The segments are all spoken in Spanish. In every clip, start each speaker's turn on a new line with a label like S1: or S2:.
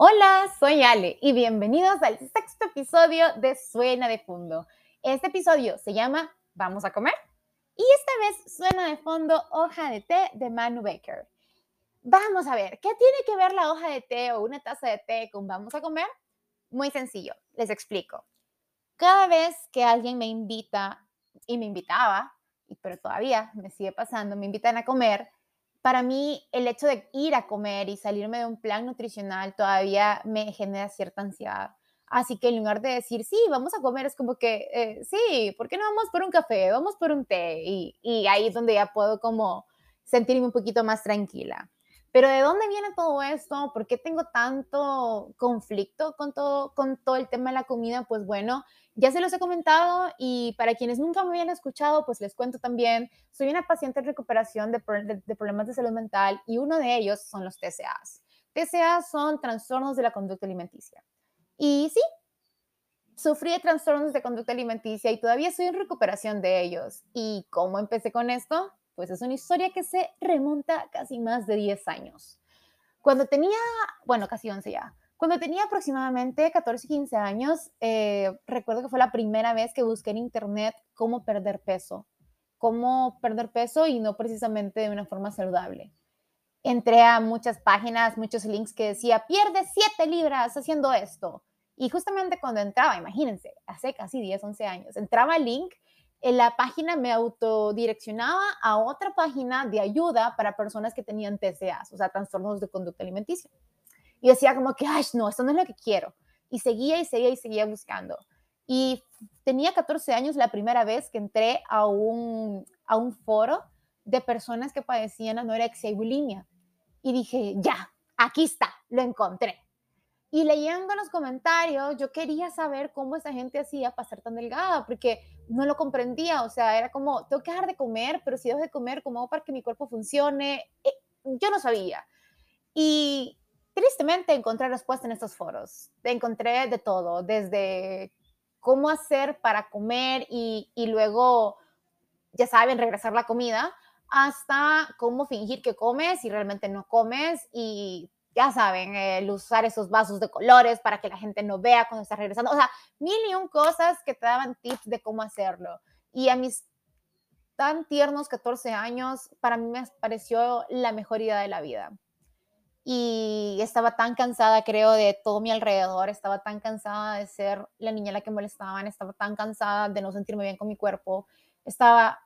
S1: Hola, soy Ale y bienvenidos al sexto episodio de Suena de Fondo. Este episodio se llama ¿Vamos a comer? Y esta vez suena de fondo hoja de té de Manu Baker. Vamos a ver, ¿qué tiene que ver la hoja de té o una taza de té con vamos a comer? Muy sencillo, les explico. Cada vez que alguien me invita, y me invitaba, pero todavía me sigue pasando, me invitan a comer, para mí el hecho de ir a comer y salirme de un plan nutricional todavía me genera cierta ansiedad. Así que en lugar de decir, sí, vamos a comer, es como que, eh, sí, ¿por qué no vamos por un café? Vamos por un té. Y, y ahí es donde ya puedo como sentirme un poquito más tranquila. Pero ¿de dónde viene todo esto? ¿Por qué tengo tanto conflicto con todo, con todo el tema de la comida? Pues bueno, ya se los he comentado y para quienes nunca me habían escuchado, pues les cuento también, soy una paciente en recuperación de, problemas de salud mental y uno de ellos son los TCAs. TCAs son trastornos de la conducta alimenticia. Y sí, sufrí de trastornos de conducta alimenticia y todavía estoy en recuperación de ellos. ¿Y cómo empecé con esto? Pues es una historia que se remonta casi más de 10 años. Cuando tenía, bueno, casi 11 ya, cuando tenía aproximadamente 14, 15 años, eh, recuerdo que fue la primera vez que busqué en internet cómo perder peso, cómo perder peso y no precisamente de una forma saludable. Entré a muchas páginas, muchos links que decía, pierde 7 libras haciendo esto. Y justamente cuando entraba, imagínense, hace casi 10, 11 años, entraba al link en la página me autodireccionaba a otra página de ayuda para personas que tenían TCAs, o sea, trastornos de conducta alimenticia. Y decía como que, ay, no, esto no es lo que quiero. Y seguía y seguía y seguía buscando. Y tenía 14 años la primera vez que entré a un, a un foro de personas que padecían anorexia y bulimia. Y dije, ya, aquí está, lo encontré. Y leyendo los comentarios, yo quería saber cómo esa gente hacía para ser tan delgada, porque no lo comprendía. O sea, era como, tengo que dejar de comer, pero si dejo de comer, ¿cómo hago para que mi cuerpo funcione? Eh, yo no sabía. Y tristemente encontré respuesta en estos foros. Encontré de todo, desde cómo hacer para comer y, y luego, ya saben, regresar la comida, hasta cómo fingir que comes y realmente no comes y ya saben, el usar esos vasos de colores para que la gente no vea cuando estás regresando. O sea, mil y un cosas que te daban tips de cómo hacerlo. Y a mis tan tiernos 14 años, para mí me pareció la mejor idea de la vida. Y estaba tan cansada, creo, de todo mi alrededor, estaba tan cansada de ser la niña a la que molestaban, estaba tan cansada de no sentirme bien con mi cuerpo, estaba,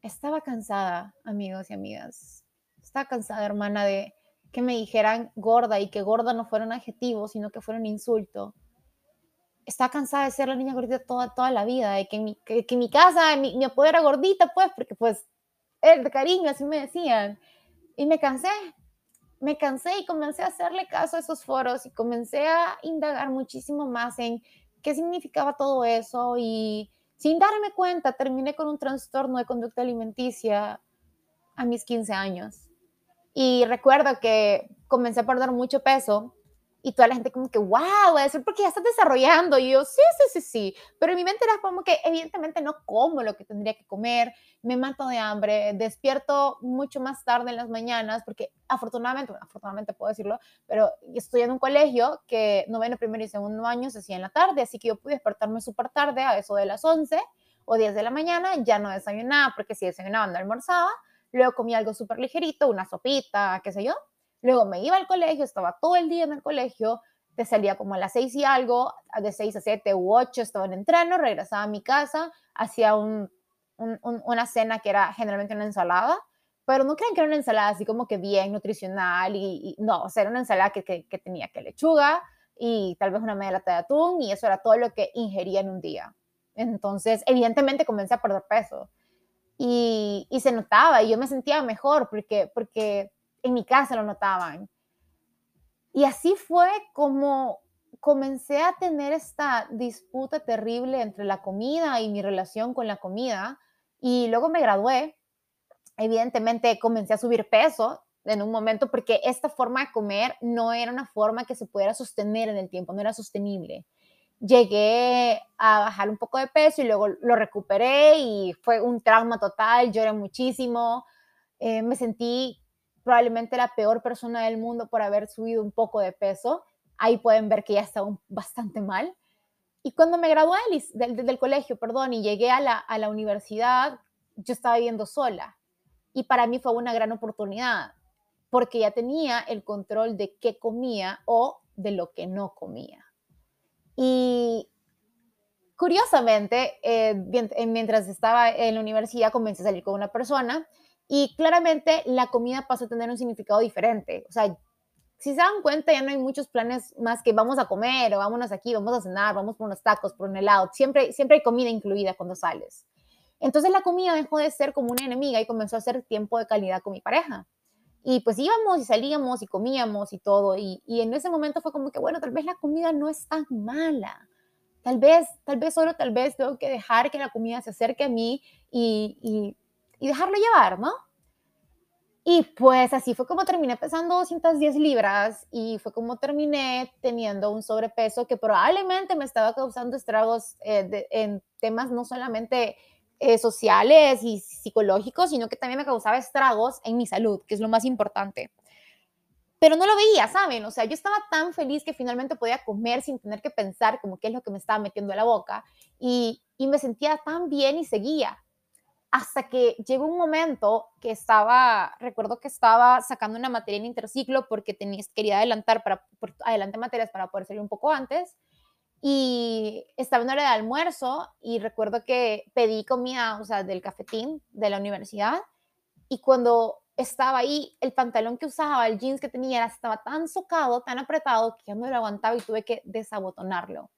S1: estaba cansada, amigos y amigas, estaba cansada, hermana, de, que me dijeran gorda y que gorda no fuera un adjetivo, sino que fuera un insulto. Estaba cansada de ser la niña gordita toda, toda la vida, de que mi, que, mi casa, mi, mi apodo era gordita, pues, porque pues, el cariño, así me decían. Y me cansé, me cansé y comencé a hacerle caso a esos foros y comencé a indagar muchísimo más en qué significaba todo eso y sin darme cuenta terminé con un trastorno de conducta alimenticia a mis 15 años. Y recuerdo que comencé a perder mucho peso y toda la gente como que, wow, es porque ya estás desarrollando. Y yo, sí, sí, sí, sí. Pero en mi mente era como que evidentemente no como lo que tendría que comer, me mato de hambre, despierto mucho más tarde en las mañanas, porque afortunadamente, bueno, afortunadamente puedo decirlo, pero estoy en un colegio que noveno, primero y segundo año se hacía en la tarde, así que yo pude despertarme súper tarde, a eso de las 11 o 10 de la mañana, ya no desayunaba, porque si desayunaba no almorzaba, luego comía algo súper ligerito, una sopita, qué sé yo, luego me iba al colegio, estaba todo el día en el colegio, te salía como a las seis y algo, de seis a siete u ocho estaba en entreno, regresaba a mi casa, hacía un, una cena que era generalmente una ensalada, pero no crean que era una ensalada así como que bien nutricional y, no, o sea, era una ensalada que, que, tenía que lechuga y tal vez una media lata de atún y eso era todo lo que ingería en un día. Entonces, evidentemente comencé a perder peso y, se notaba y yo me sentía mejor porque, porque en mi casa lo notaban. Y así fue como comencé a tener esta disputa terrible entre la comida y mi relación con la comida. Y luego me gradué. Evidentemente comencé a subir peso en un momento porque esta forma de comer no era una forma que se pudiera sostener en el tiempo, no era sostenible llegué a bajar un poco de peso y luego lo recuperé y fue un trauma total, lloré muchísimo, eh, me sentí probablemente la peor persona del mundo por haber subido un poco de peso, ahí pueden ver que ya estaba bastante mal. Y cuando me gradué del, del, colegio, perdón, y llegué a la, a la universidad, yo estaba viviendo sola. Y para mí fue una gran oportunidad, porque ya tenía el control de qué comía o de lo que no comía. Y curiosamente, eh, eh, mientras estaba en la universidad, comencé a salir con una persona y claramente la comida pasó a tener un significado diferente. O sea, si se dan cuenta, ya no hay muchos planes más que vamos a comer o vámonos aquí, vamos a cenar, vamos por unos tacos, por un helado. Siempre, siempre hay comida incluida cuando sales. Entonces la comida dejó de ser como una enemiga y comenzó a ser tiempo de calidad con mi pareja. Y pues íbamos y salíamos y comíamos y todo. Y, y en ese momento fue como que, bueno, tal vez la comida no es tan mala. Tal vez, tal vez solo, tal vez tengo que dejar que la comida se acerque a mí y, y, y dejarlo llevar, ¿no? Y pues así fue como terminé pesando 210 libras y fue como terminé teniendo un sobrepeso que probablemente me estaba causando estragos eh, en temas no solamente eh, sociales y psicológicos, sino que también me causaba estragos en mi salud, que es lo más importante. Pero no lo veía, ¿saben? O sea, yo estaba tan feliz que finalmente podía comer sin tener que pensar como qué es lo que me estaba metiendo a la boca y, me sentía tan bien y seguía hasta que llegó un momento que estaba, recuerdo que estaba sacando una materia en interciclo porque tenía, quería adelantar para, adelante materias para poder salir un poco antes y estaba en hora de almuerzo y recuerdo que pedí comida, o sea, del cafetín de la universidad y cuando estaba ahí, el pantalón que usaba, el jeans que tenía, estaba tan socado, tan apretado que ya no lo aguantaba y tuve que desabotonarlo.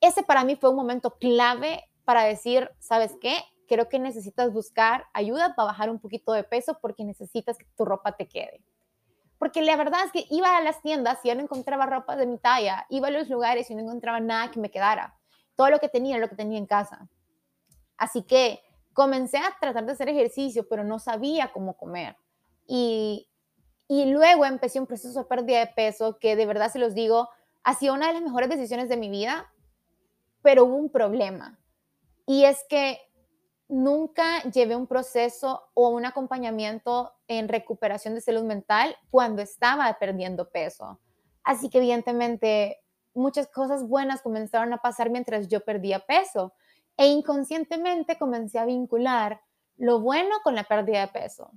S1: Ese para mí fue un momento clave para decir, ¿sabes qué? creo que necesitas buscar ayuda para bajar un poquito de peso porque necesitas que tu ropa te quede. Porque la verdad es que iba a las tiendas y ya no encontraba ropa de mi talla, iba a los lugares y no encontraba nada que me quedara. Todo lo que tenía lo que tenía en casa. Así que comencé a tratar de hacer ejercicio, pero no sabía cómo comer. Y, y luego empecé un proceso de pérdida de peso que de verdad se los digo, ha sido una de las mejores decisiones de mi vida, pero hubo un problema. Y es que nunca llevé un proceso o un acompañamiento en recuperación de salud mental cuando estaba perdiendo peso. Así que evidentemente muchas cosas buenas comenzaron a pasar mientras yo perdía peso e inconscientemente comencé a vincular lo bueno con la pérdida de peso.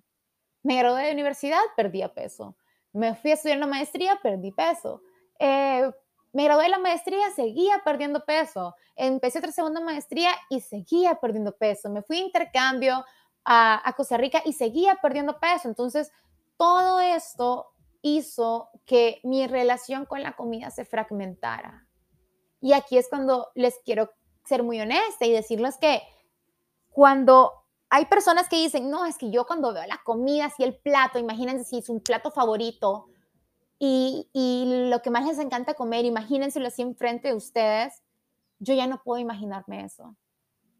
S1: Me gradué de universidad, perdí peso. Me fui a estudiar una maestría, perdí peso. Eh, me gradué de la maestría, seguía perdiendo peso. Empecé otra segunda maestría y seguía perdiendo peso. Me fui a intercambio a, Costa Rica y seguía perdiendo peso. Entonces, todo esto hizo que mi relación con la comida se fragmentara. Y aquí es cuando les quiero ser muy honesta y decirles que cuando hay personas que dicen, no, es que yo cuando veo la comida, así el plato, imagínense si es un plato favorito, y, lo que más les encanta comer, imagínenselo así enfrente de ustedes, yo ya no puedo imaginarme eso.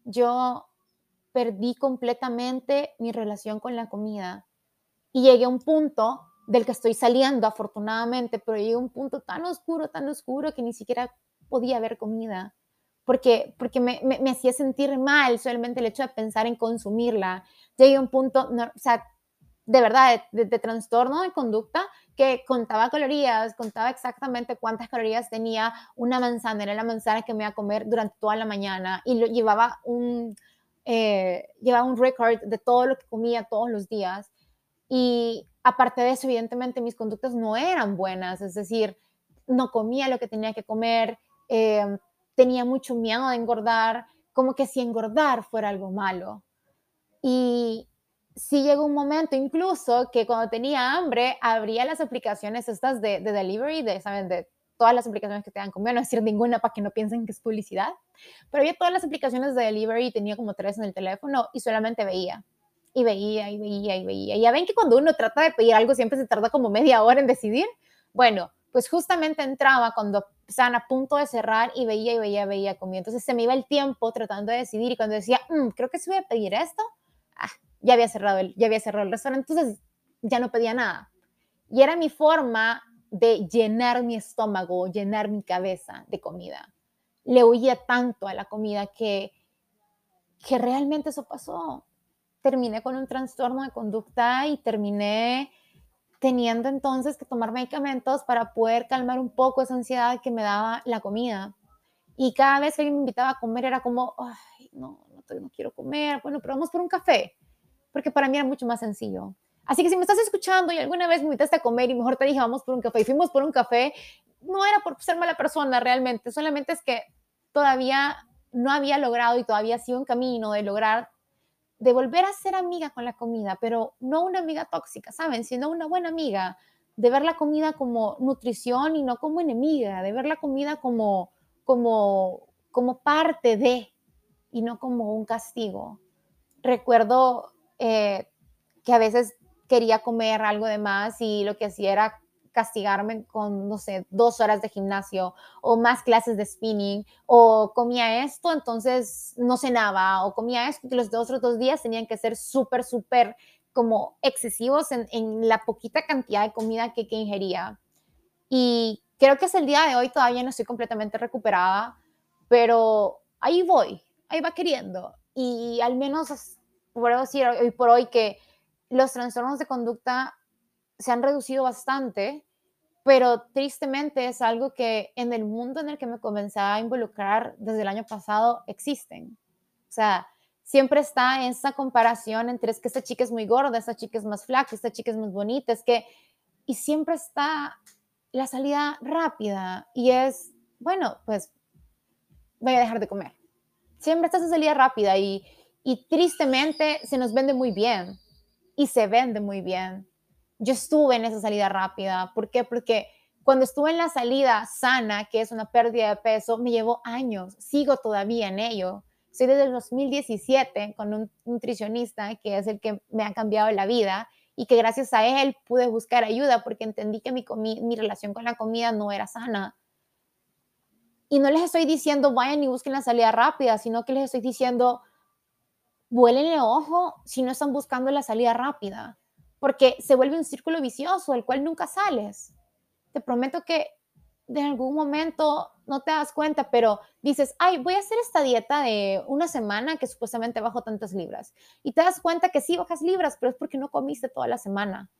S1: Yo perdí completamente mi relación con la comida y llegué a un punto del que estoy saliendo afortunadamente, pero llegué a un punto tan oscuro, tan oscuro que ni siquiera podía ver comida, porque, porque me, me, hacía sentir mal solamente el hecho de pensar en consumirla. Llegué a un punto, o sea, de verdad, de, de trastorno de conducta que contaba calorías, contaba exactamente cuántas calorías tenía una manzana, era la manzana que me iba a comer durante toda la mañana y lo, llevaba un, eh, llevaba un record de todo lo que comía todos los días. Y aparte de eso, evidentemente mis conductas no eran buenas, es decir, no comía lo que tenía que comer, eh, tenía mucho miedo de engordar, como que si engordar fuera algo malo. Y, sí llegó un momento incluso que cuando tenía hambre, abría las aplicaciones estas de, delivery, de, ¿saben? De todas las aplicaciones que te dan comida, no decir ninguna para que no piensen que es publicidad, pero había todas las aplicaciones de delivery, tenía como tres en el teléfono y solamente veía. Y veía, y veía, y veía. Ya ven que cuando uno trata de pedir algo siempre se tarda como media hora en decidir. Bueno, pues justamente entraba cuando estaban a punto de cerrar y veía y veía, veía comida. Entonces se me iba el tiempo tratando de decidir y cuando decía, mm, creo que se voy a pedir esto, ah, ya había cerrado el, ya había cerrado el restaurante, entonces ya no pedía nada. Y era mi forma de llenar mi estómago, llenar mi cabeza de comida. Le huía tanto a la comida que, que realmente eso pasó. Terminé con un trastorno de conducta y terminé teniendo entonces que tomar medicamentos para poder calmar un poco esa ansiedad que me daba la comida. Y cada vez que alguien me invitaba a comer era como, ay, no, no, no quiero comer, bueno, pero vamos por un café, porque para mí era mucho más sencillo. Así que si me estás escuchando y alguna vez me invitaste a comer y mejor te dije, vamos por un café y fuimos por un café, no era por ser mala persona realmente, solamente es que todavía no había logrado y todavía sido un camino de lograr, de volver a ser amiga con la comida, pero no una amiga tóxica, ¿saben? Sino una buena amiga, de ver la comida como nutrición y no como enemiga, de ver la comida como, como, como parte de y no como un castigo. Recuerdo eh, que a veces quería comer algo de más y lo que hacía era castigarme con, no sé, dos horas de gimnasio o más clases de spinning o comía esto, entonces no cenaba o comía esto y los otros dos días tenían que ser súper, súper como excesivos en, la poquita cantidad de comida que, que ingería. Y creo que es el día de hoy, todavía no estoy completamente recuperada, pero ahí voy, ahí va queriendo. Y al menos puedo decir hoy por hoy que los trastornos de conducta se han reducido bastante, pero tristemente es algo que en el mundo en el que me comencé a involucrar desde el año pasado existen. O sea, siempre está esa comparación entre es que esta chica es muy gorda, esta chica es más flaca, esta chica es más bonita, es que, y siempre está la salida rápida y es, bueno, pues voy a dejar de comer. Siempre está esa salida rápida y, y tristemente se nos vende muy bien y se vende muy bien. Yo estuve en esa salida rápida. ¿Por qué? Porque cuando estuve en la salida sana, que es una pérdida de peso, me llevó años. Sigo todavía en ello. Soy desde el 2017 con un nutricionista que es el que me ha cambiado la vida y que gracias a él pude buscar ayuda porque entendí que mi, mi relación con la comida no era sana. Y no les estoy diciendo vayan y busquen la salida rápida, sino que les estoy diciendo vuélenle ojo si no están buscando la salida rápida, porque se vuelve un círculo vicioso del cual nunca sales. Te prometo que de algún momento no te das cuenta, pero dices, ay, voy a hacer esta dieta de una semana que supuestamente bajo tantas libras. Y te das cuenta que sí bajas libras, pero es porque no comiste toda la semana.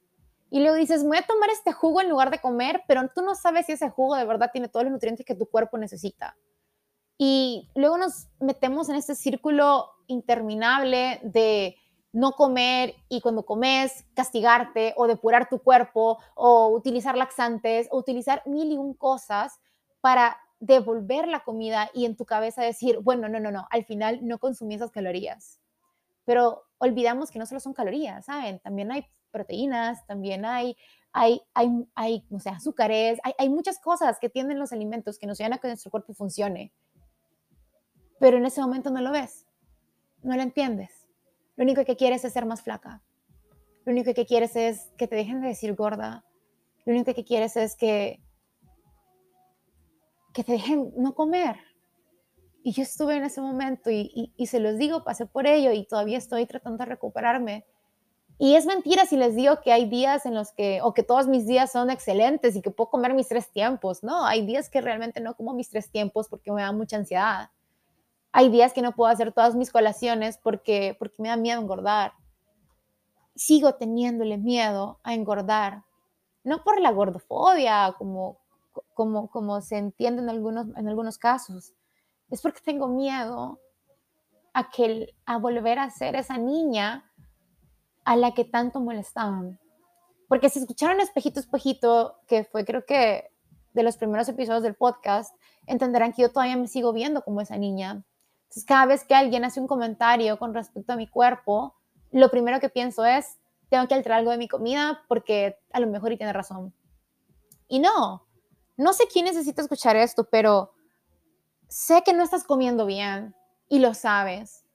S1: Y luego dices, voy a tomar este jugo en lugar de comer, pero tú no sabes si ese jugo de verdad tiene todos los nutrientes que tu cuerpo necesita. Y luego nos metemos en este círculo interminable de no comer y cuando comes castigarte o depurar tu cuerpo o utilizar laxantes o utilizar mil y un cosas para devolver la comida y en tu cabeza decir, bueno, no, no, no, al final no consumí esas calorías. Pero olvidamos que no solo son calorías, ¿saben? También hay proteínas, también hay, hay, hay, hay no sé, azúcares, hay, hay muchas cosas que tienen los alimentos que nos ayudan a que nuestro cuerpo funcione. Pero en ese momento no lo ves no lo entiendes. Lo único que quieres es ser más flaca. Lo único que quieres es que te dejen de decir gorda. Lo único que quieres es que, que te dejen no comer. Y yo estuve en ese momento y, y, se los digo, pasé por ello y todavía estoy tratando de recuperarme. Y es mentira si les digo que hay días en los que, o que todos mis días son excelentes y que puedo comer mis tres tiempos. No, hay días que realmente no como mis tres tiempos porque me da mucha ansiedad. Hay días que no puedo hacer todas mis colaciones porque, porque me da miedo engordar. Sigo teniéndole miedo a engordar. No por la gordofobia, como, como, como se entiende en algunos, en algunos casos. Es porque tengo miedo a, que, a volver a ser esa niña a la que tanto molestaban. Porque si escucharon Espejito, Espejito, que fue creo que de los primeros episodios del podcast, entenderán que yo todavía me sigo viendo como esa niña. Entonces, cada vez que alguien hace un comentario con respecto a mi cuerpo, lo primero que pienso es, tengo que alterar algo de mi comida porque a lo mejor y tiene razón. Y no, no sé quién necesita escuchar esto, pero sé que no estás comiendo bien y lo sabes.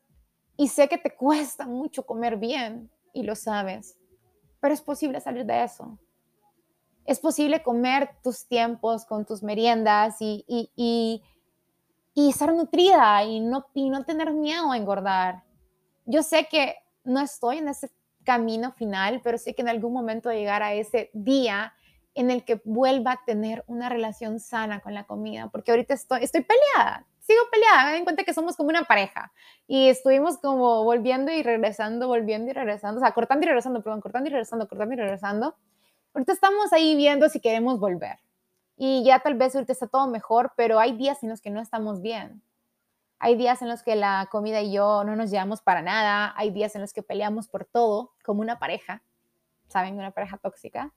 S1: Y sé que te cuesta mucho comer bien y lo sabes. Pero es posible salir de eso. Es posible comer tus tiempos con tus meriendas y, y, y y estar nutrida y no, y no tener miedo a engordar. Yo sé que no estoy en ese camino final, pero sé que en algún momento llegar a ese día en el que vuelva a tener una relación sana con la comida, porque ahorita estoy, estoy peleada, sigo peleada, me den cuenta que somos como una pareja y estuvimos como volviendo y regresando, volviendo y regresando, o sea, cortando y regresando, perdón, cortando y regresando, cortando y regresando, ahorita estamos ahí viendo si queremos volver. Y ya tal vez ahorita está todo mejor, pero hay días en los que no estamos bien. Hay días en los que la comida y yo no nos llevamos para nada. Hay días en los que peleamos por todo, como una pareja. ¿Saben? Una pareja tóxica.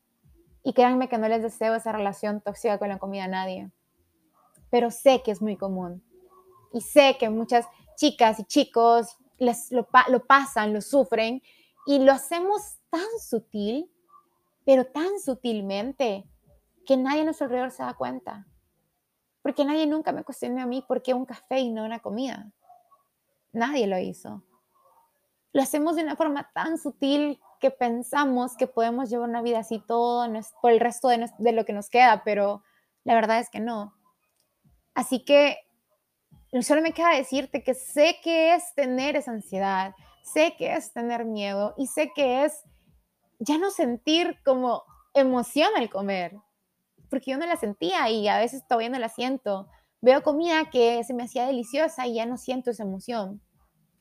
S1: Y créanme que no les deseo esa relación tóxica con la comida a nadie. Pero sé que es muy común. Y sé que muchas chicas y chicos les, lo, lo pasan, lo sufren. Y lo hacemos tan sutil, pero tan sutilmente, que nadie a nuestro alrededor se da cuenta. Porque nadie nunca me cuestionó a mí por qué un café y no una comida. Nadie lo hizo. Lo hacemos de una forma tan sutil que pensamos que podemos llevar una vida así todo por el resto de, lo que nos queda, pero la verdad es que no. Así que solo me queda decirte que sé que es tener esa ansiedad, sé que es tener miedo y sé que es ya no sentir como emoción al comer, porque yo no la sentía y a veces todavía no la siento. Veo comida que se me hacía deliciosa y ya no siento esa emoción.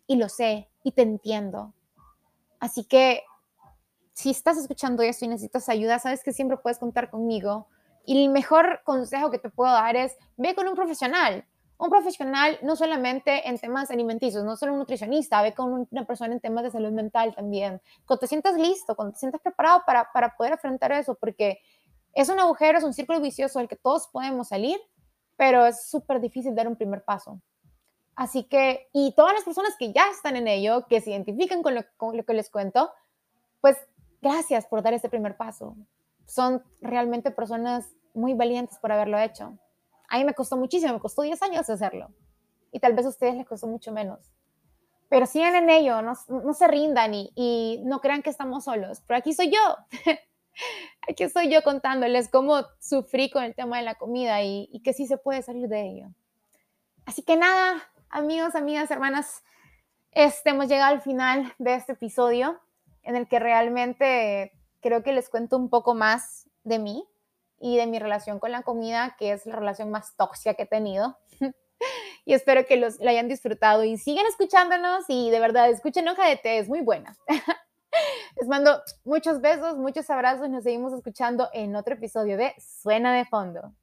S1: Y lo sé y te entiendo. Así que si estás escuchando esto y necesitas ayuda, sabes que siempre puedes contar conmigo. Y el mejor consejo que te puedo dar es, ve con un profesional. Un profesional no solamente en temas alimenticios, no solo un nutricionista, ve con una persona en temas de salud mental también. Cuando te sientas listo, cuando te sientas preparado para, para poder enfrentar eso, porque es un agujero, es un círculo vicioso del que todos podemos salir, pero es súper difícil dar un primer paso. Así que, y todas las personas que ya están en ello, que se identifican con lo, que les cuento, pues gracias por dar ese primer paso. Son realmente personas muy valientes por haberlo hecho. A mí me costó muchísimo, me costó 10 años hacerlo. Y tal vez a ustedes les costó mucho menos. Pero sigan en ello, no, no se rindan y, y, no crean que estamos solos. Pero aquí soy yo. Aquí estoy yo contándoles cómo sufrí con el tema de la comida y, que sí se puede salir de ello. Así que nada, amigos, amigas, hermanas, este, hemos llegado al final de este episodio en el que realmente creo que les cuento un poco más de mí y de mi relación con la comida, que es la relación más tóxica que he tenido. y espero que los, la hayan disfrutado y sigan escuchándonos y de verdad escuchen Hoja de Té, es muy buena. Les mando muchos besos, muchos abrazos y nos seguimos escuchando en otro episodio de Suena de Fondo.